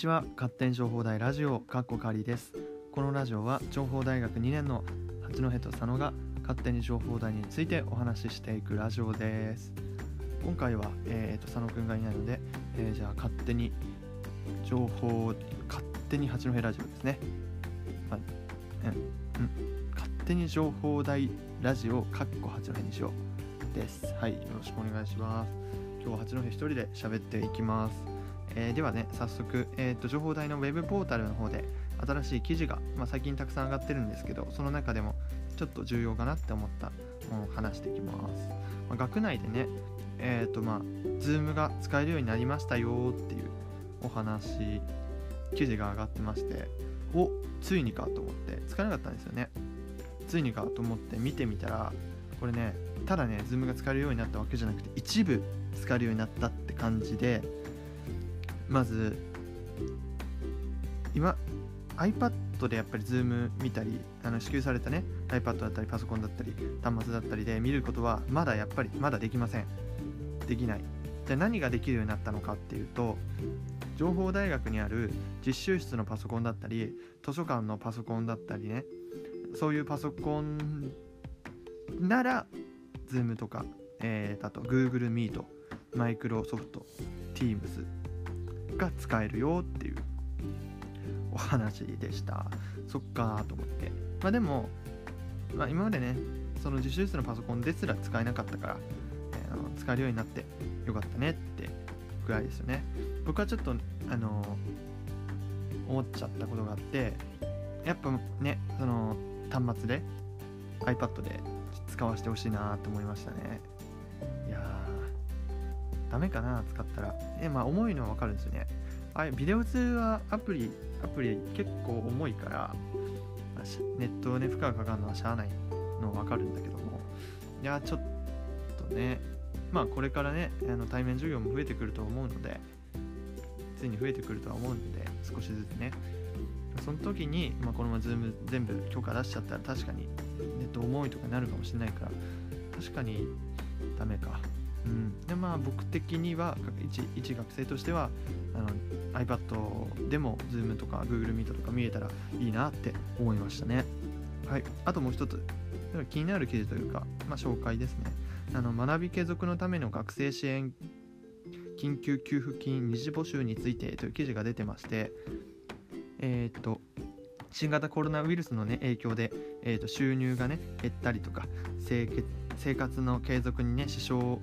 ちは。勝手に情報大ラジオかっこかりです。このラジオは情報大学2年の八戸と佐野が勝手に情報大についてお話ししていくラジオです。今回は、えーと、佐野くんがいないので、えー、じゃあ勝手に情報勝手に八戸ラジオですね、まあ、うん、うん、勝手に情報大ラジオかっこ八戸にしようです。はいよろしくお願いします。今日は八戸一人で喋っていきます。えー、ではね早速、えーと、情報台のウェブポータルの方で新しい記事が、まあ、最近たくさん上がってるんですけどその中でもちょっと重要かなって思ったものを話していきます、まあ、学内でねえっ、ー、とまあ Zoom が使えるようになりましたよっていうお話記事が上がってましておついにかと思って使えなかったんですよね。ついにかと思って見てみたらこれねただね Zoom が使えるようになったわけじゃなくて一部使えるようになったって感じでまず今 iPad でやっぱり Zoom 見たりあの支給されたね iPad だったりパソコンだったり端末だったりで見ることはまだやっぱりまだできません。できない。じゃあ何ができるようになったのかっていうと情報大学にある実習室のパソコンだったり図書館のパソコンだったりねそういうパソコンなら Zoom とか、えー、あと Google Meet マイクロソフト Teams が使えるよっていうお話でした。そっかと思って。まあでも、まあ、今までねその自習室のパソコンですら使えなかったから、えー、使えるようになってよかったねってぐらいですよね。僕はちょっとあのー、思っちゃったことがあってやっぱねその端末で iPad で使わせてほしいなと思いましたね。ダメかな使ったら。え、まあ重いのはわかるんですよね。あビデオ通話アプリ、アプリ結構重いから、ネットをね、負荷がかかるのはしゃあないのわかるんだけども、いや、ちょっとね、まあこれからね、あの対面授業も増えてくると思うので、ついに増えてくるとは思うので、少しずつね、その時に、まあ、このままズーム全部許可出しちゃったら確かにネット重いとかになるかもしれないから確かにダメかうん、でまあ僕的には一一学生としてはあの iPad でも Zoom とか Google Meet とか見えたらいいなって思いましたね。はい。あともう一つ気になる記事というか、まあ、紹介ですね。あの学び継続のための学生支援緊急給付金二次募集についてという記事が出てましてえー、っと新型コロナウイルスの、ね、影響で、えー、と収入が、ね、減ったりとか生活の継続に、ね、支障を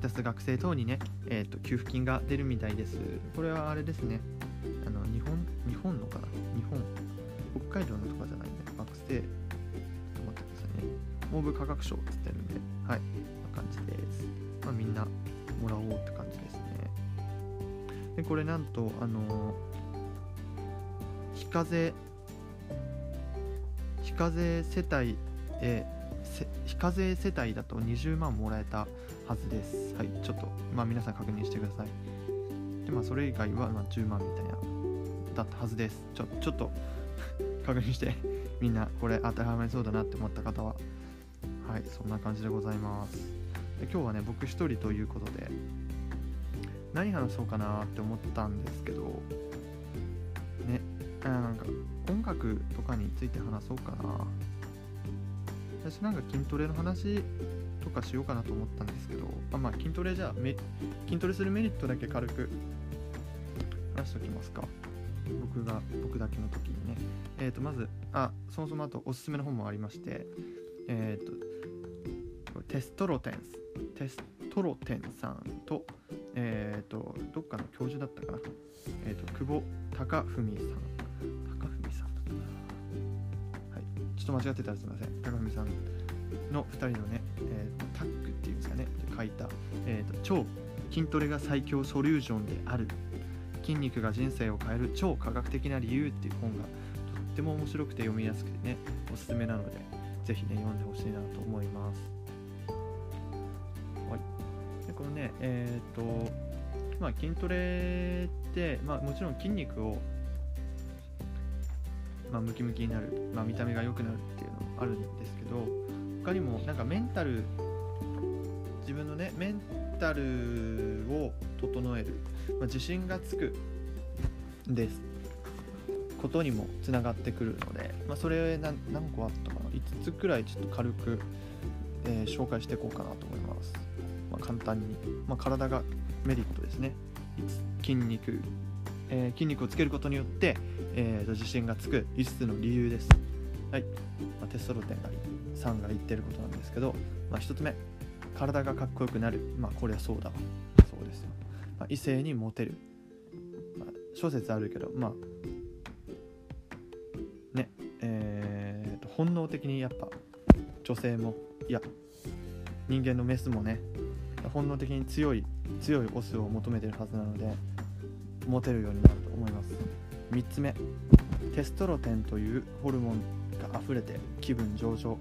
きたす学生等にね、えーと、給付金が出るみたいです。これはあれですね。あの日本、日本のかな？日本、北海道のとかじゃないんで、学生、ちょっと待ってくださいね。文部科学省って言ってるんで、はい、こんな感じです。まあ、みんなもらおうって感じですね。で、これなんと、あの非課税、非課税世帯へ非課税世帯だと20万もらえたはずです。はい、ちょっと、まあ、皆さん確認してください。で、まあ、それ以外は、まあ、10万みたいな、だったはずです。ちょちょっと 確認して、みんなこれ当てはまりそうだなって思った方は、はい、そんな感じでございます。で今日はね、僕一人ということで、何話そうかなって思ったんですけど、ね、あなんか音楽とかについて話そうかな。私なんか筋トレの話とかしようかなと思ったんですけど、あまあ筋トレじゃあ筋トレするメリットだけ軽く話しておきますか。僕が、僕だけの時にね。えっ、ー、と、まず、あ、そもそもあとおすすめの本もありまして、えっ、ー、と、テストロテンス、テストロテンさんと、えっ、ー、と、どっかの教授だったかな。えっ、と、久保隆文さんちょっと間違ってたらすみません高見さんの2人のね、えですかね。書いた、えーと「超筋トレが最強ソリューションである。筋肉が人生を変える。超科学的な理由」っていう本がとっても面白くて読みやすくてねおすすめなのでぜひね読んでほしいなと思います。はい。でこのねえっ、ー、とまあ筋トレって、まあ、もちろん筋肉をまあ、ムキムキになる、まあ、見た目が良くなるっていうのもあるんですけど他にもなんかメンタル自分のねメンタルを整える、まあ、自信がつく。です。ことにもつながってくるので、まあ、それ何個あったかな。5つくらいちょっと軽く、えー、紹介していこうかなと思います、まあ、簡単に、まあ、体がメリットですね。筋肉、えー、筋肉をつけることによって、えー、と自信がつく。5つの理由です。はい、まあ、テストロテンがさんが言ってることなんですけど、まあ、1つ目。体がかっこよくなる。まあこれはそうだわ。そうですよ、まあ、異性にモテる、まあ、諸説あるけどまあねえー、と本能的にやっぱ女性もいや人間のメスもね本能的に強い強いオスを求めてるはずなのでモテるようになると思います。3つ目テストロテンというホルモンが溢れて気分上々こ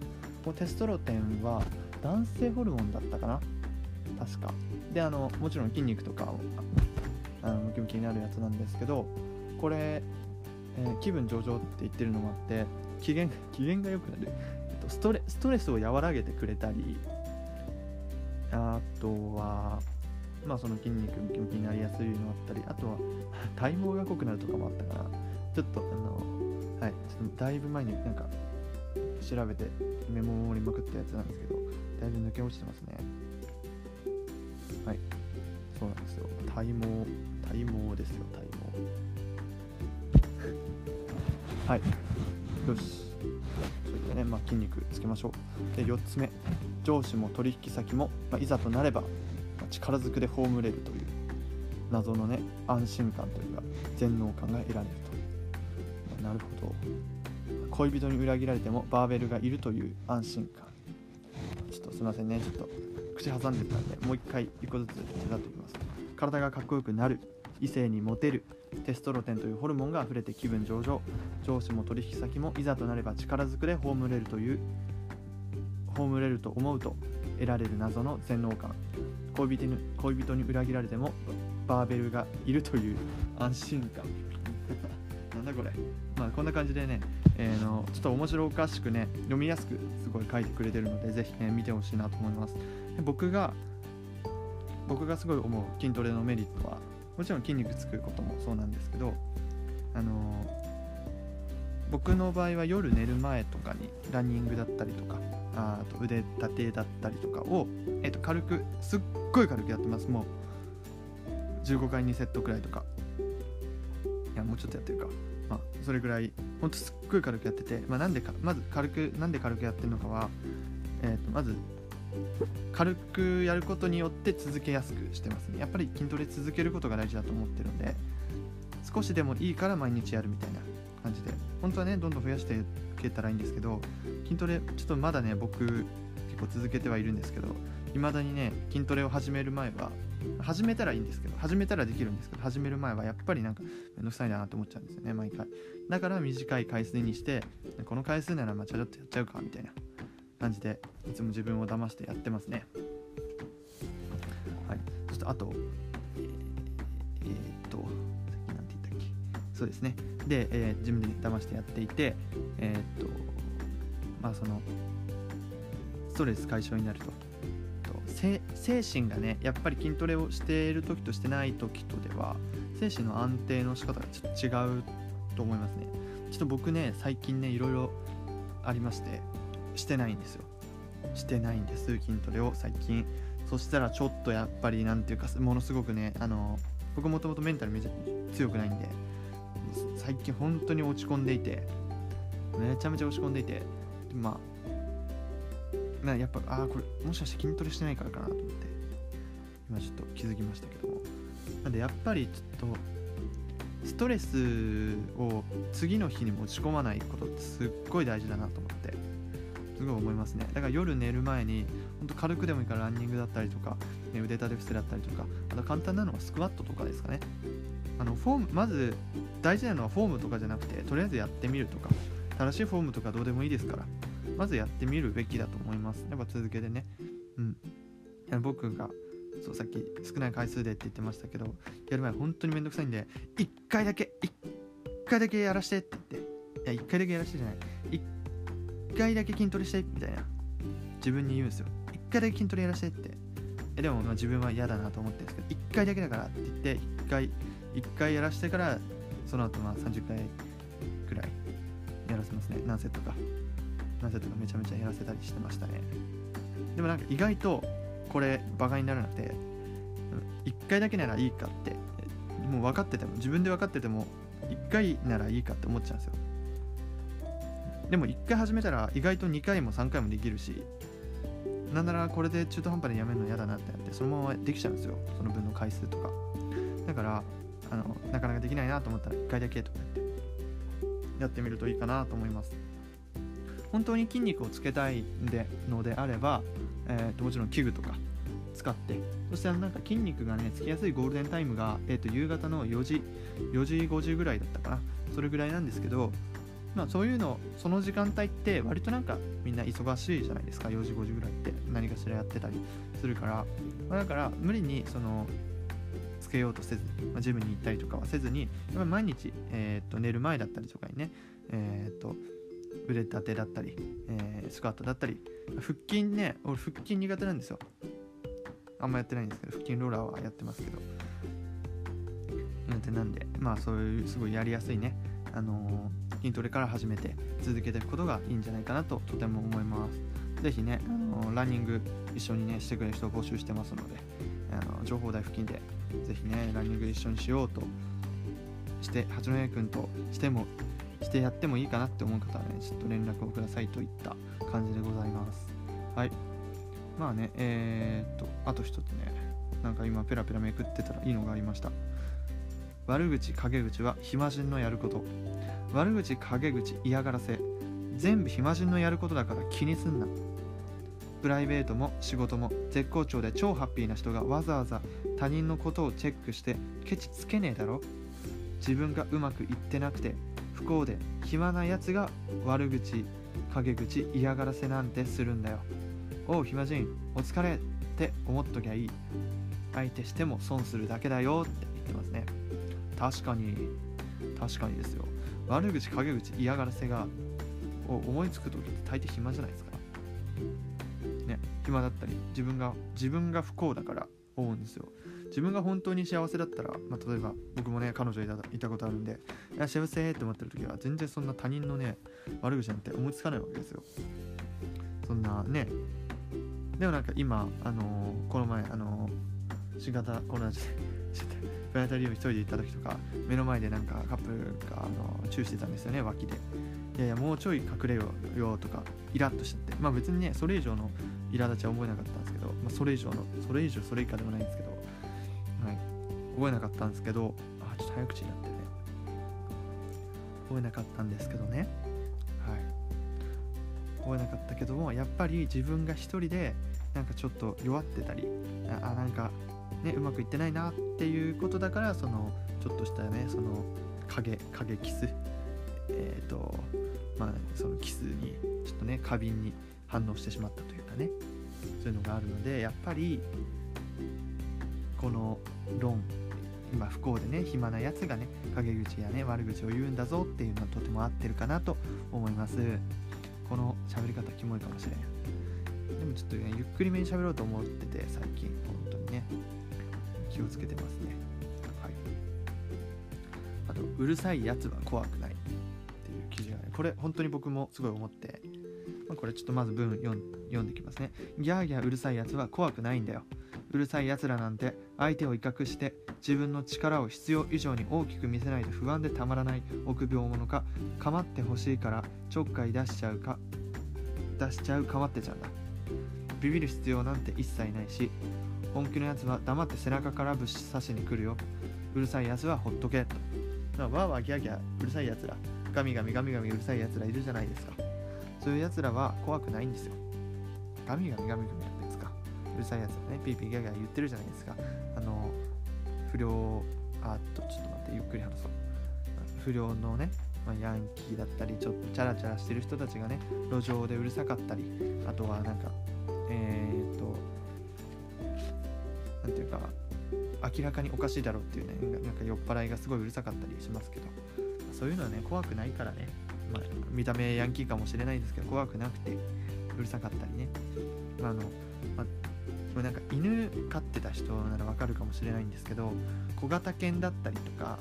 のテストロテンは男性ホルモンだったかな？確か。であのもちろん筋肉とかあのムキムキになるやつなんですけどこれ、えー、気分上々って言ってるのもあって機嫌 機嫌が良くなる、えっと、ストレストレスを和らげてくれたりあとはまあその筋肉ムキムキになりやすいのあったりあとは 体毛が濃くなるとかもあったからちょっとあのはいちょっとだいぶ前になんか調べてメモをりまくったやつなんですけどだいぶ抜け落ちてますね。はい。そうなんですよ。体毛体毛ですよ体毛。はい。よし。それでね、まあ、筋肉つけましょう。で4つ目。上司も取引先も、まあ、いざとなれば、まあ、力ずくで葬れるという謎のね安心感というか全能感が得られると、まあ、なるほど。恋人に裏切られてもバーベルがいるという安心感。すいませんね。ちょっと口挟んでたんでもう一回一個ずつ手伝っていきます。体がかっこよくなる。異性にモテるテストロテンというホルモンが溢れて気分上々。上司も取引先もいざとなれば力ずくで葬れるという葬れると思うと得られる謎の全能感。恋人に恋人に裏切られてもバーベルがいるという安心感。なんだこれ。まあこんな感じでねえー、のちょっと面白おかしくね読みやすくすごい書いてくれてるのでぜひね見てほしいなと思います。で僕が僕がすごい思う筋トレのメリットはもちろん筋肉つくこともそうなんですけどあの僕の場合は夜寝る前とかにランニングだったりとかあと腕立てだったりとかを、えー、と軽くすっごい軽くやってます。もう15回2セットくらいとか。いやもうちょっとやってるか。まあ、それぐらいほんとすっごい軽くやってて、まあ、なんでかまず軽くなんで軽くやってるのかは、えー、とまず軽くやることによって続けやすくしてますね。やっぱり筋トレ続けることが大事だと思ってるので少しでもいいから毎日やるみたいな感じで。本当はねどんどん増やしていけたらいいんですけど筋トレちょっとまだね僕結構続けてはいるんですけど未だにね筋トレを始める前は始めたらいいんですけど始めたらできるんですけど始める前はやっぱりなんかめんどくさいなと思っちゃうんですよね毎回。だから短い回数にしてこの回数ならまあちょっとやっちゃうかみたいな感じでいつも自分を騙してやってますね。はい。そしてあとえー、えー、っとさっき何て言ったっけ？そうですね。で、えー、自分で騙してやっていてえー、っとまあそのストレス解消になると。精神がねやっぱり筋トレをしている時としてない時とでは精神の安定の仕方がちょっと違うと思いますね。ちょっと僕ね最近ねいろいろありましてしてないんですよ。してないんです筋トレを最近。そしたらちょっとやっぱり何ていうかものすごくねあの僕もともとメンタルめちゃ強くないんで最近本当に落ち込んでいてめちゃめちゃ落ち込んでいてまあなやっぱああこれもしかして筋トレしてないからかなと思って今ちょっと気づきましたけども。なんでやっぱりちょっとストレスを次の日に持ち込まないことってすっごい大事だなと思ってすごい思いますね。だから夜寝る前にほんと軽くでもいいからランニングだったりとか、ね、腕立て伏せだったりとかあと簡単なのはスクワットとかですかね。あのフォームまず大事なのはフォームとかじゃなくてとりあえずやってみるとか正しいフォームとかどうでもいいですからまずやってみるべきだとます。やっぱ続けてね。うん。僕が、そう、さっき少ない回数でって言ってましたけど、やる前本当にめんどくさいんで、1回だけ、1回だけやらしてって言って、いや、1回だけやらしてじゃない。1回だけ筋トレしてみたいな。自分に言うんですよ。1回だけ筋トレやらしてって。えでも、まあ、自分は嫌だなと思ってるんですけど、1回だけだからって言って、1回、1回やらしてからその後まあ30回くらいやらせますね何セットか何セットかめちゃめちゃやらせたりしてましたね。でもなんか意外とこれバカにならなくて1回だけならいいかってもう分かってても自分で分かってても1回ならいいかって思っちゃうんですよ。でも1回始めたら意外と2回も3回もできるしなんならこれで中途半端にやめるの嫌だなってなってそのままできちゃうんですよ。その分の回数とか。だからあのなかなかできないなと思ったら1回だけとか言ってやってみるといいかなと思います。本当に筋肉をつけたいでのであれば、えー、ともちろん器具とか使ってそしてなんか筋肉がねつきやすいゴールデンタイムが、えー、と夕方の4時4時50ぐらいだったかな。それぐらいなんですけどまあそういうのその時間帯って割となんかみんな忙しいじゃないですか。4時5時ぐらいって何かしらやってたりするから、まあ、だから無理にそのつけようとせず、まあ、ジムに行ったりとかはせずにやっぱ毎日、えー、と寝る前だったりとかにねえっ、ー、と腕立てだったり、えー、スクワットだったり腹筋ね俺腹筋苦手なんですよ。あんまやってないんですけど腹筋ローラーはやってますけど。なんでまあそういうすごいやりやすいねあのー、筋トレから始めて続けていくことがいいんじゃないかなととても思います。是非ね、あのー、ランニング一緒にねしてくれる人を募集してますのであの情報台付近で是非ねランニング一緒にしようとして八戸君としてもしてやってもいいかなって思う方はね、ちょっと連絡をくださいといった感じでございます。はい。まあね、えー、っと、あと一つね、なんか今ペラペラめくってたらいいのがありました。悪口、陰口は暇人のやること。悪口、陰口、嫌がらせ。全部暇人のやることだから気にすんな。プライベートも仕事も絶好調で超ハッピーな人がわざわざ他人のことをチェックしてケチつけねえだろ自分がうまくいってなくて不幸で暇なやつが悪口陰口嫌がらせなんてするんだよ。おう暇人お疲れって思っときゃいい。相手しても損するだけだよって言ってますね。確かに確かにですよ。悪口陰口嫌がらせが思いつく時って大抵暇じゃないですか。ね暇だったり自分が自分が不幸だから思うんですよ。自分が本当に幸せだったら、まあ、例えば僕もね彼女いたいたことあるんでいや幸せって思ってる時は全然そんな他人のね悪口なんて思いつかないわけですよ。そんなね。でもなんか今あのー、この前あのー、新型コロナでプラネタリウム一人で行った時とか目の前でなんかカップルがあのチューしてたんですよね脇で。いやいやもうちょい隠れようよとかイラッとしちゃって。まあ別にねそれ以上の苛立ちは思えなかったんですけど、まあ、それ以上のそれ以上それ以下でもないんですけど覚えなかったんですけどあちょっと早口になってね。覚えなかったんですけどね。はい。覚えなかったけどもやっぱり自分が一人でなんかちょっと弱ってたりあなんかねうまくいってないなっていうことだからそのちょっとしたねその影影キスえっ、ー、とまあそのキスにちょっとね過敏に反応してしまったというかね。そういうのがあるのでやっぱりこの論今不幸でね暇なやつがね陰口やね悪口を言うんだぞっていうのはとても合ってるかなと思います。この喋り方キモいかもしれんでもちょっとねゆっくりめに喋ろうと思ってて最近本当にね。気をつけてますね。はい。あとうるさいやつは怖くない。っていう記事がねこれ本当に僕もすごい思って。ま、これちょっとまず文読んできますね。ギャーギャーうるさいやつは怖くないんだよ。うるさい奴らなんて相手を威嚇して自分の力を必要以上に大きく見せないと不安でたまらない臆病者か構ってほしいからちょっかい出しちゃうか出しちゃう構ってちゃうんだ。ビビる必要なんて一切ないし本気のやつは黙って背中からぶし刺しに来るよ。うるさいやつはほっとけと。わーわーギャーギャーうるさいやつらガミガミガミガミうるさいやつらいるじゃないですか。そういうやつらは怖くないんですよ。ガミガミガミガミなんですか。うるさいやつがね、ピーピーギャーギャー言ってるじゃないですか。あの、良、あっと、ちょっと待って、ゆっくり話そう。不良のね、まあ、ヤンキーだったり、ちょっとチャラチャラしてる人たちがね、路上でうるさかったり、あとはなんか、えー、っと、なんていうか、明らかにおかしいだろうっていうね、なんか酔っ払いがすごいうるさかったりしますけど、そういうのはね、怖くないからね、まあ、見た目ヤンキーかもしれないんですけど、怖くなくて、うるさかったりね、あの、まあ、これなんか犬飼ってた人ならわかるかもしれないんですけど小型犬だったりとか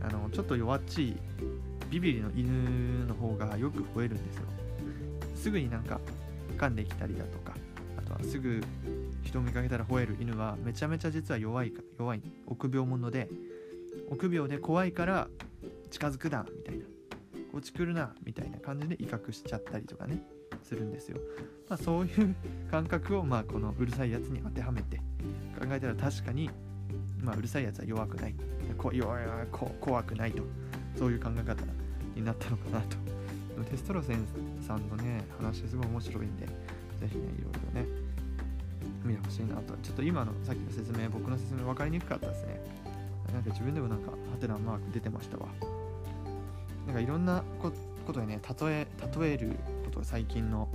あのちょっと弱っちいビビリの犬の方がよく吠えるんですよ。すぐになんか噛んできたりだとかあとはすぐ人を見かけたら吠える犬はめちゃめちゃ実は弱いか弱い臆病者で臆病で怖いから近づくなみたいなこっち来るなみたいな感じで威嚇しちゃったりとかね。するんですよ、まあ、そういう感覚をまあこのうるさいやつに当てはめて考えたら確かにまあうるさいやつは弱くない。こ弱こ怖くないと。そういう考え方になったのかなと。テストロセンさんのね話すごい面白いんでぜひねいろいろね見てほしいなと。ちょっと今のさっきの説明僕の説明分かりにくかったですね。なんか自分でもなんかハテナマーク出てましたわ。なんかいろんなことでね例え例えると最近の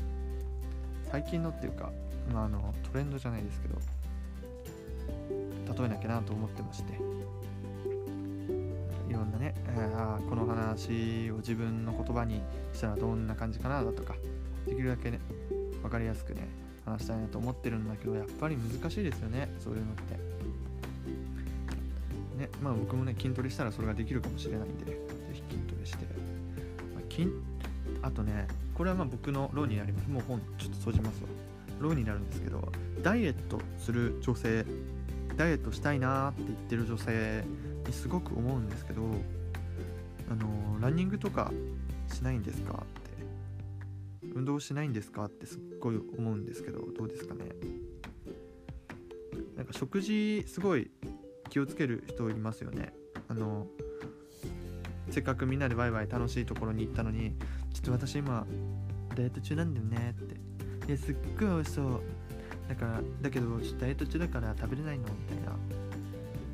最近のっていうか、まあ、あのトレンドじゃないですけど例えなきゃなと思ってまして。いろんなね、えー、この話を自分の言葉にしたらどんな感じかなだとかできるだけね分かりやすくね話したいなと思ってるんだけどやっぱり難しいですよねそういうのって。ねまあ僕もね筋トレしたらそれができるかもしれないんで、ね、ぜひ筋トレして、まあ、筋あとねこれはまあ僕のローになります。もう本ちょっと閉じますわ。ローになるんですけどダイエットする女性ダイエットしたいなって言ってる女性にすごく思うんですけどあのランニングとかしないんですかって運動しないんですかってすっごい思うんですけどどうですかね。なんか食事すごい気をつける人いますよね。あのせっかくみんなでワイワイ楽しいところに行ったのにちょっと私今ダイエット中なんだよねって。いやすっごい美味しそう。だからだけどちょっとダイエット中だから食べれないのみたいな。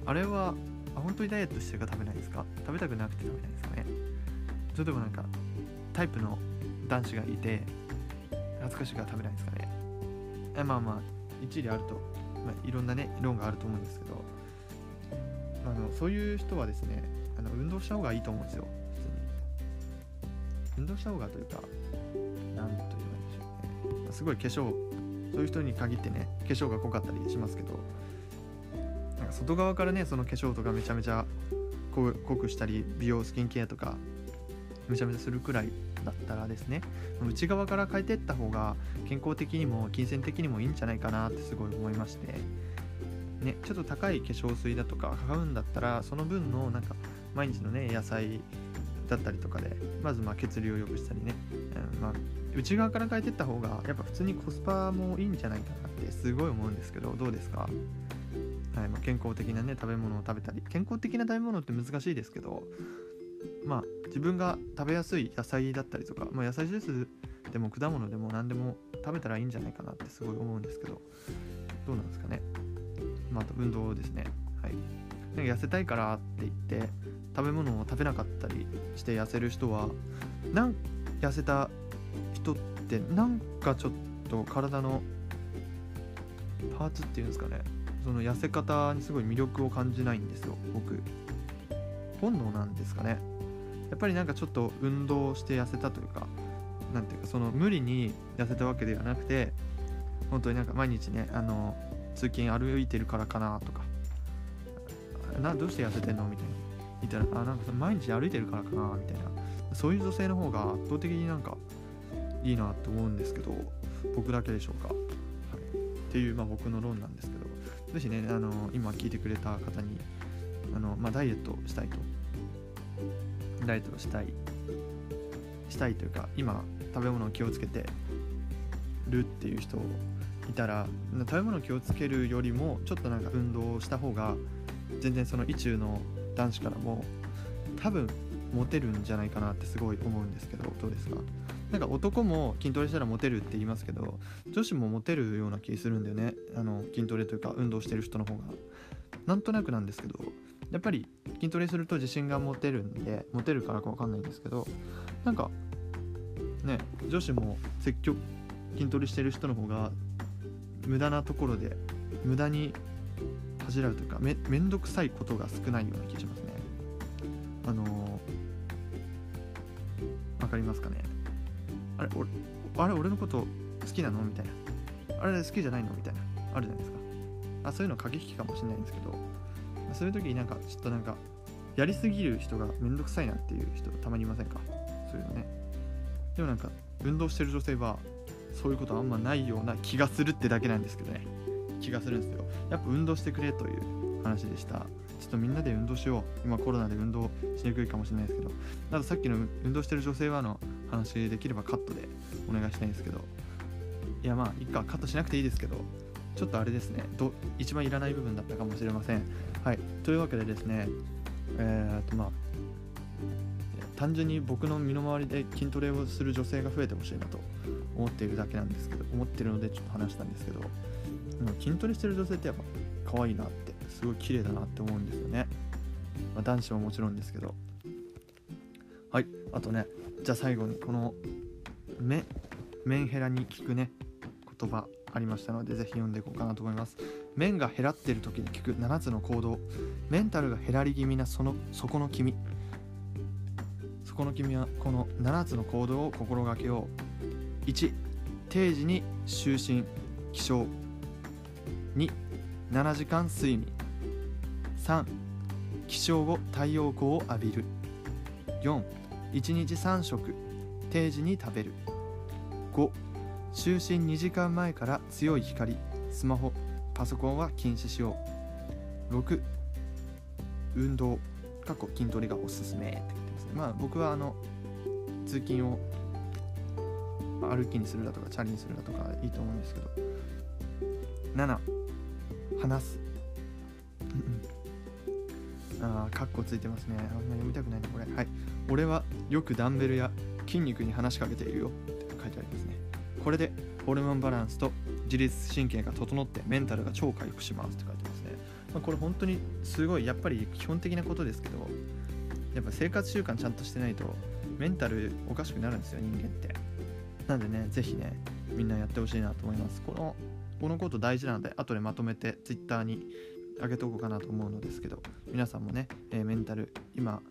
あれはあ本当にダイエットしてるから食べないですか？食べたくなくて食べないですかね？それともなんかタイプの男子がいて恥ずかしいから食べないですかね？えまあまあ一理あると、まあ、いろんなね論があると思うんですけど。あのそういう人はですねあの運動した方がいいと思うんですよ。運動した方がというか何と言えばいいんでしょうね。すごい化粧そういう人に限ってね化粧が濃かったりしますけどなんか外側からねその化粧とかめちゃめちゃ濃くしたり美容スキンケアとかめちゃめちゃするくらいだったらですね内側から変えていった方が健康的にも金銭的にもいいんじゃないかなってすごい思いましてねちょっと高い化粧水だとか買うんだったらその分のなんか毎日のね野菜だったりとかでまずまあ血流を良くしたりね、うんまあ、内側から変えていった方がやっぱ普通にコスパもいいんじゃないかなってすごい思うんですけどどうですか？はいまあ、健康的なね食べ物を食べたり健康的な食べ物って難しいですけどまあ自分が食べやすい野菜だったりとか、まあ、野菜ジュースでも果物でも何でも食べたらいいんじゃないかなってすごい思うんですけどどうなんですかね？まあ、あと運動ですね。はい。痩せたいからって言って食べ物を食べなかったりして痩せる人はなん痩せた人ってなんかちょっと体のパーツっていうんですかね。その痩せ方にすごい魅力を感じないんですよ僕。本能なんですかね。やっぱりなんかちょっと運動して痩せたというか何ていうかその無理に痩せたわけではなくて本当になんか毎日ねあの通勤歩いてるからかなとか。などうして痩せてんの？みたいな。言ったらあなんか毎日歩いてるからかなみたいな。そういう女性の方が圧倒的になんかいいなと思うんですけど僕だけでしょうか、はい、っていう、まあ、僕の論なんですけど。ぜひねあの今聞いてくれた方にあの、まあ、ダイエットしたいと。ダイエットしたい。したいというか今食べ物を気をつけてるっていう人いたら食べ物を気をつけるよりもちょっとなんか運動した方が全然その意中の男子からも多分モテるんじゃないかなってすごい思うんですけどどうですか？なんか男も筋トレしたらモテるって言いますけど女子もモテるような気するんだよね。あの筋トレというか運動してる人の方が。なんとなくなんですけどやっぱり筋トレすると自信が持てるんでモテるからか分かんないんですけどなんかね女子も積極筋トレしてる人の方が無駄なところで無駄に恥じらうというかめめんどくさいことが少ないような気がしますね。あのー、わかりますかね？あれ俺あれ俺のこと好きなの？みたいな。あれ好きじゃないの？みたいな。あるじゃないですか。あそういうの過激かもしれないんですけどそういう時になんかちょっとなんかやりすぎる人がめんどくさいなっていう人たまにいませんか？そういうのね。でもなんか運動してる女性はそういうことあんまないような気がするってだけなんですけどね。気がするんですよ。やっぱ運動してくれという話でした。ちょっとみんなで運動しよう。今コロナで運動しにくいかもしれないですけど。あとさっきの運動してる女性はの話できればカットでお願いしたいんですけど。いやまあいいかカットしなくていいですけど。ちょっとあれですね。ど一番いらない部分だったかもしれません。はい。というわけでですねえー、っとまあ単純に僕の身の回りで筋トレをする女性が増えてほしいなと思っているだけなんですけど思ってるのでちょっと話したんですけど。筋トレしてる女性ってやっぱ可愛いなってすごい綺麗だなって思うんですよね、まあ、男子ももちろんですけど。はいあとねじゃあ最後にこのメメンヘラに聞くね言葉ありましたのでぜひ読んでいこうかなと思います。面が減らってる時に聞く7つの行動。メンタルが減らり気味なそのそこの君。そこの君はこの7つの行動を心がけよう。1定時に就寝起床。27時間睡眠。3起床後太陽光を浴びる。41日3食定時に食べる。5就寝2時間前から強い光スマホパソコンは禁止しよう。6運動過去筋トレがおすすめって書いてますね。まあ僕はあの通勤を歩きにするだとかチャリにするだとかいいと思うんですけど。7話す。ああカッコついてますね。あんま読みたくないなこれ。はい。俺はよくダンベルや筋肉に話しかけているよ。って書いてありますね。これでホルモンバランスと自律神経が整ってメンタルが超回復しますって書いてますね、まあ、これ本当にすごいやっぱり基本的なことですけどやっぱ生活習慣ちゃんとしてないとメンタルおかしくなるんですよ人間って。なんでねぜひねみんなやってほしいなと思います。このこのこと大事なので後でまとめて Twitter に上げておこうかなと思うのですけど皆さんもね、えー、メンタル今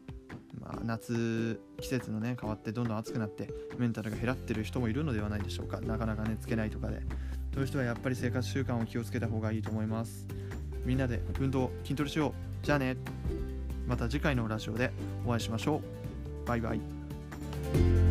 まあ、夏季節のね変わってどんどん暑くなってメンタルが減らってる人もいるのではないでしょうか。なかなかねつけないとかで。そういう人はやっぱり生活習慣を気をつけた方がいいと思います。みんなで運動筋トレしよう。じゃあね。また次回のラジオでお会いしましょう。バイバイ。